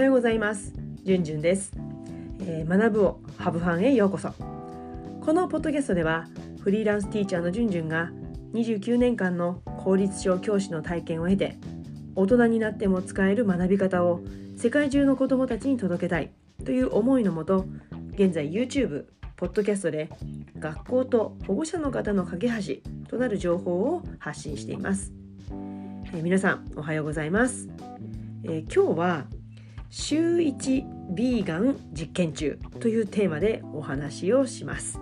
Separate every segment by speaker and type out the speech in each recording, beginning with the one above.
Speaker 1: はようございます。じゅんじゅんです、えー、学ぶをハブファンへようこそ。このポッドキャストではフリーランスティーチャーのじゅんじゅんが29年間の公立小教師の体験を経て大人になっても使える学び方を世界中の子どもたちに届けたいという思いのもと現在 YouTube、ポッドキャストで学校と保護者の方の架け橋となる情報を発信しています、えー、皆さんおはようございます、えー、今日は週1ビーガン実験中というテーマでお話をします。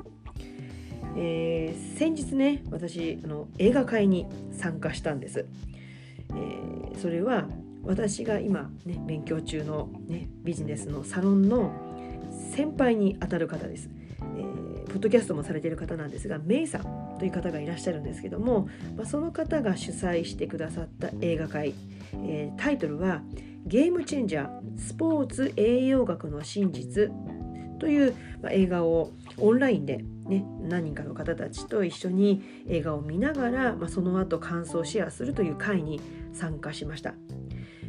Speaker 1: えー、先日ね私あの映画会に参加したんです。えー、それは私が今、ね、勉強中の、ね、ビジネスのサロンの先輩にあたる方です。えー、ポッドキャストもされている方なんですがメイさんという方がいらっしゃるんですけども、まあ、その方が主催してくださった映画会、えー、タイトルはゲームチェンジャースポーツ栄養学の真実という、まあ、映画をオンラインで、ね、何人かの方たちと一緒に映画を見ながら、まあ、その後感想をシェアするという会に参加しました。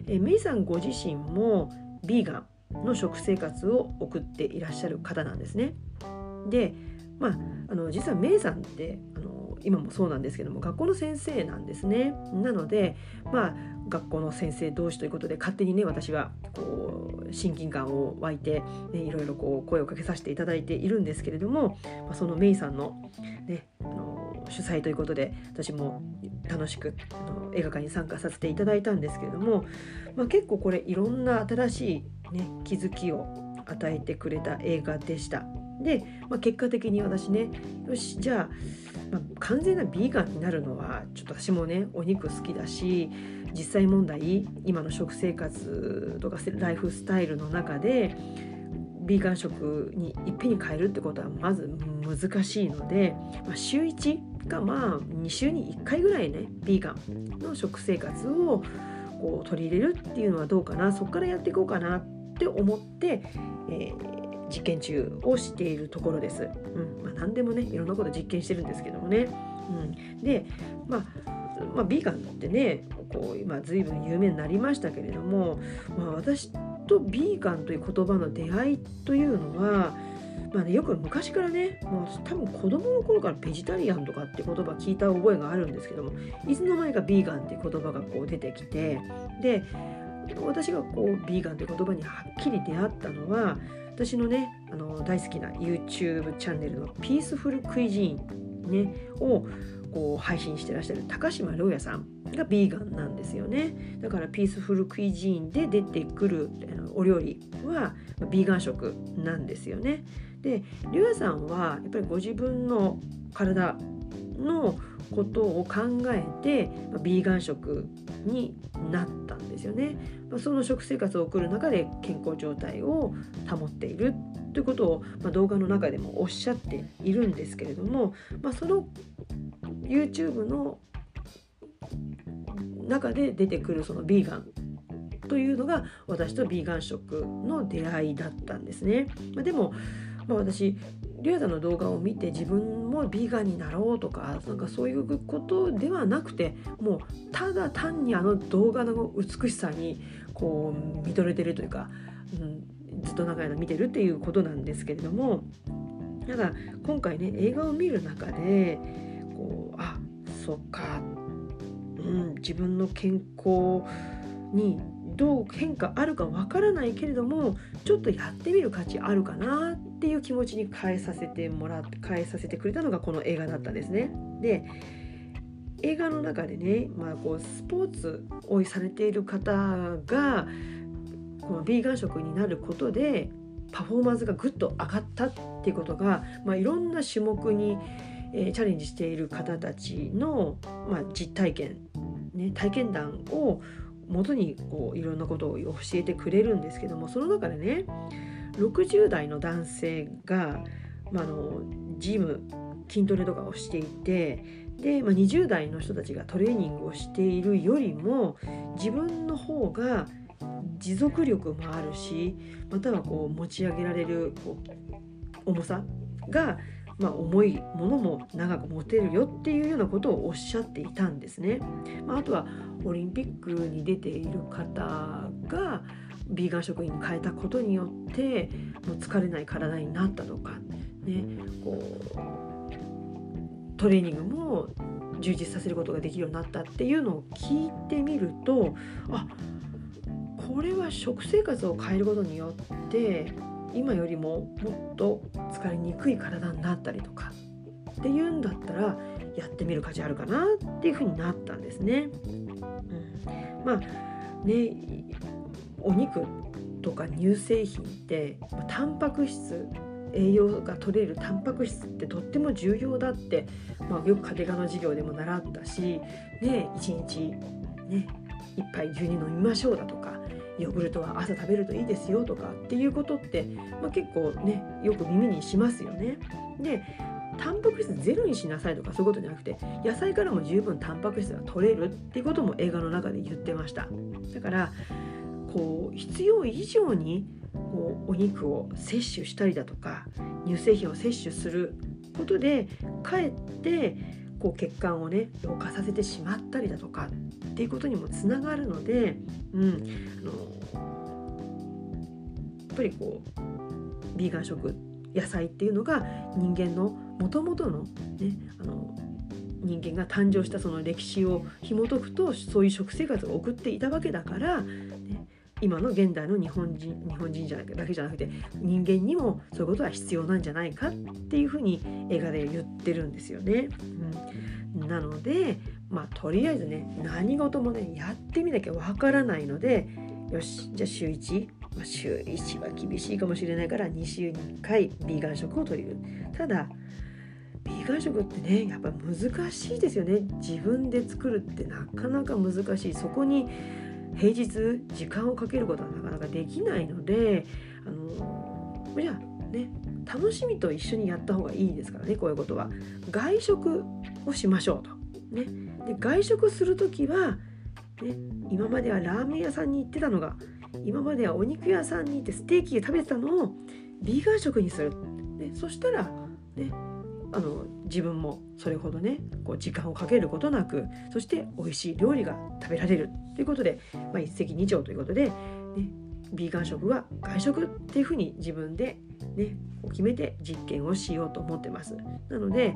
Speaker 1: えメイさんご自身もビーガンの食生活を送っていらっしゃる方なんですね。で、まあ、あの実はメイさんってあの今もそうなんですけども学校の先生なんですね。なので、まあ、学校の先生同士ということで勝手にね私はこう親近感を湧いて、ね、いろいろこう声をかけさせていただいているんですけれども、まあ、そのメイさんの,、ね、あの主催ということで私も楽しくあの映画館に参加させていただいたんですけれども、まあ、結構これいろんな新しい、ね、気づきを与えてくれた映画でした。で、まあ、結果的に私ねよしじゃあ、まあ、完全なビーガンになるのはちょっと私もねお肉好きだし実際問題今の食生活とかライフスタイルの中でビーガン食にいっぺんに変えるってことはまず難しいので、まあ、週1かまあ2週に1回ぐらいねビーガンの食生活をこう取り入れるっていうのはどうかなそこからやっていこうかなって思って、えー、実験中をしているところです。うんまあ、何でもねいろんなこと実験してるんですけどもね。うん、でまあまあ、ビーガンってねこう今随分有名になりましたけれども、まあ、私とビーガンという言葉の出会いというのは、まあね、よく昔からねもう多分子供の頃からベジタリアンとかって言葉聞いた覚えがあるんですけどもいつの間にかビーガンっていう言葉がこう出てきてで私がこうビーガンという言葉にはっきり出会ったのは私のねあの大好きな YouTube チャンネルの「ピースフルクイジーン」ねをこう配信してらっしゃる高島良也さんがビーガンなんですよね。だからピースフルクイジーンで出てくるお料理はビーガン食なんですよね。で良也さんはやっぱりご自分の体のことを考えてビーガン食になったんですよね。その食生活を送る中で健康状態を保っているということを、ま動画の中でもおっしゃっているんですけれども、ま、その YouTube の中で出てくるそのビーガンというのが私とビーガン食の出会いだったんですね。まあ、でも、まあ、私リュウさんの動画を見て自分もビーガンになろうとかなんかそういうことではなくてもうただ単にあの動画の美しさにこう見とれてるというか、うん、ずっと長い間見てるっていうことなんですけれどもただ今回ね映画を見る中でこうあそっか、うん、自分の健康にどう変化あるかわからないけれどもちょっとやってみる価値あるかなってっていう気持ちに変えさせてもらって変えさせてくれたのがこの映画だったんですね。で映画の中でね、まあ、こうスポーツをされている方がこのビーガン食になることでパフォーマンスがぐっと上がったっていうことが、まあ、いろんな種目にえー、チャレンジしている方たちの、まあ、実体験、ね、体験談を元にこういろんなことを教えてくれるんですけどもその中でね60代の男性が、まあ、のジム筋トレとかをしていてで、まあ、20代の人たちがトレーニングをしているよりも自分の方が持続力もあるしまたはこう持ち上げられるこう重さがまあ、重いものも長く持てるよっていうようなことをおっしゃっていたんですね。まあ、あとはオリンピックに出ている方が、ビーガン食品に変えたことによってもう疲れない体になったのか、ね、こうトレーニングも充実させることができるようになったっていうのを聞いてみるとあこれは食生活を変えることによって今よりももっと疲れにくい体になったりとかっていうんだったらやってみる価値あるかなっていうふうになったんですね。うん、まあねお肉とか乳製品ってタンパク質栄養が取れるタンパク質ってとっても重要だって、まあ、よく家庭科の授業でも習ったし、ね、1日、ね、1杯牛乳飲みましょうだとかヨーグルトは朝食べるといいですよとかっていうことって、まあ、結構ねよく耳にしますよね。でタンパク質ゼロにしなさいとかそういうことじゃなくて野菜からも十分タンパク質が取れるっていうことも映画の中で言ってましただからこう必要以上にこうお肉を摂取したりだとか乳製品を摂取することでかえってこう血管をね老化させてしまったりだとかっていうことにもつながるので、うん、あのやっぱりこうビーガン食野菜っていうのが人間のもともとの,、ね、あの人間が誕生したその歴史を紐解くとそういう食生活を送っていたわけだから、今の現代の日本人日本人じゃないだけじゃなくて人間にもそういうことは必要なんじゃないかっていうふうに映画で言ってるんですよね。うん、なのでまあとりあえずね何事もねやってみなきゃわからないのでよしじゃあ週1、週1は厳しいかもしれないから2週に1回ビーガン食を取りる。ただビーガン食ってねやっぱ難しいですよね自分で作るってなかなか難しいそこに平日時間をかけることはなかなかできないのであのじゃあね楽しみと一緒にやった方がいいですからねこういうことは。外食をしましょうと。ね、で外食する時は、ね、今まではラーメン屋さんに行ってたのが今まではお肉屋さんに行ってステーキ食べてたのをビーガン食にする、ね、そしたら、ね、あの自分もそれほどねこう時間をかけることなくそして美味しい料理が食べられるということで、まあ、一石二鳥ということで、ね、ビーガン食は外食っていうふうに自分で、ね、決めて実験をしようと思ってます。なので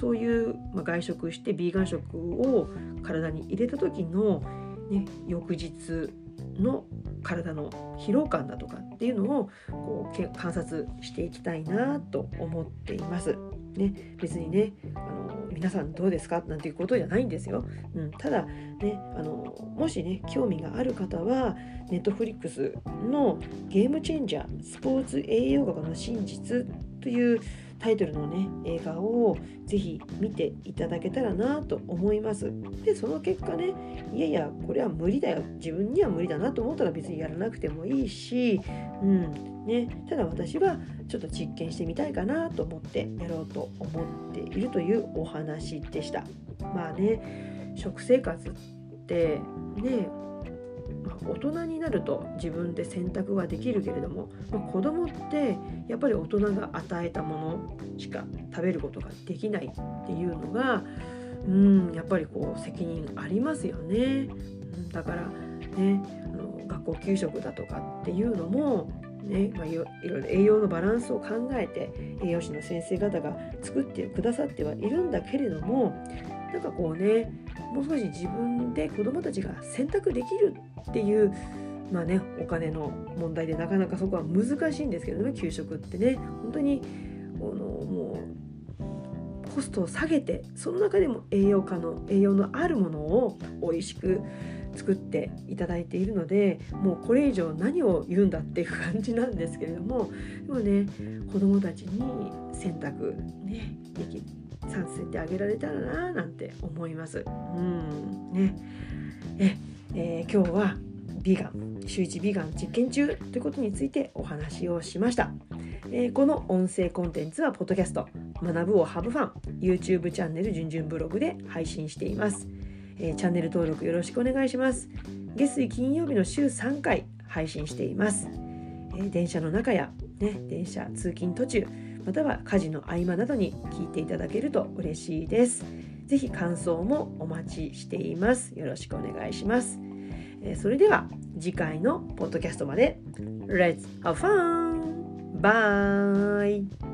Speaker 1: そういう、まあ、外食してビーガン食を体に入れた時の、ね、翌日の体の疲労感だとかっていうのをこう観察していきたいなと思っています。ね、別にねあの皆さんどうですか？なんていうことじゃないんですよ。うん、ただねあのもしね興味がある方は Netflix の「ゲームチェンジャースポーツ栄養学の真実」というタイトルのね映画をぜひ見ていただけたらなと思います。でその結果ねいやいやこれは無理だよ。自分には無理だなと思ったら別にやらなくてもいいしうんね。ただ私はちょっと実験してみたいかなと思ってやろうと思っているというお話でした。まあね食生活ってね、大人になると自分で選択はできるけれども、まあ、子供ってやっぱり大人が与えたものしか食べることができないっていうのがうんやっぱりこう責任ありますよね。だからねあの学校給食だとかっていうのもねまあ、いろいろ栄養のバランスを考えて栄養士の先生方が作ってくださってはいるんだけれどもなんかこうねもう少し自分で子どもたちが選択できるっていうまあねお金の問題でなかなかそこは難しいんですけれどね給食ってね。本当にあのもうコストを下げてその中でも栄養価の栄養のあるものを美味しく作っていただいているのでもうこれ以上何を言うんだっていう感じなんですけれども。でもね子どもたちに選択ねできさせてあげられたらななんて思います。うん。ね。ええー、今日はビガン週1ビガン実験中ということについてお話をしました。えー、この音声コンテンツはポッドキャスト学ぶをハブファン YouTube チャンネルじゅんじゅんブログで配信しています、えー、チャンネル登録よろしくお願いします。月水金曜日の週3回配信しています、えー、電車の中やね電車通勤途中または家事の合間などに聞いていただけると嬉しいです。ぜひ感想もお待ちしています。よろしくお願いします。それでは次回のポッドキャストまで Let's have fun! Bye!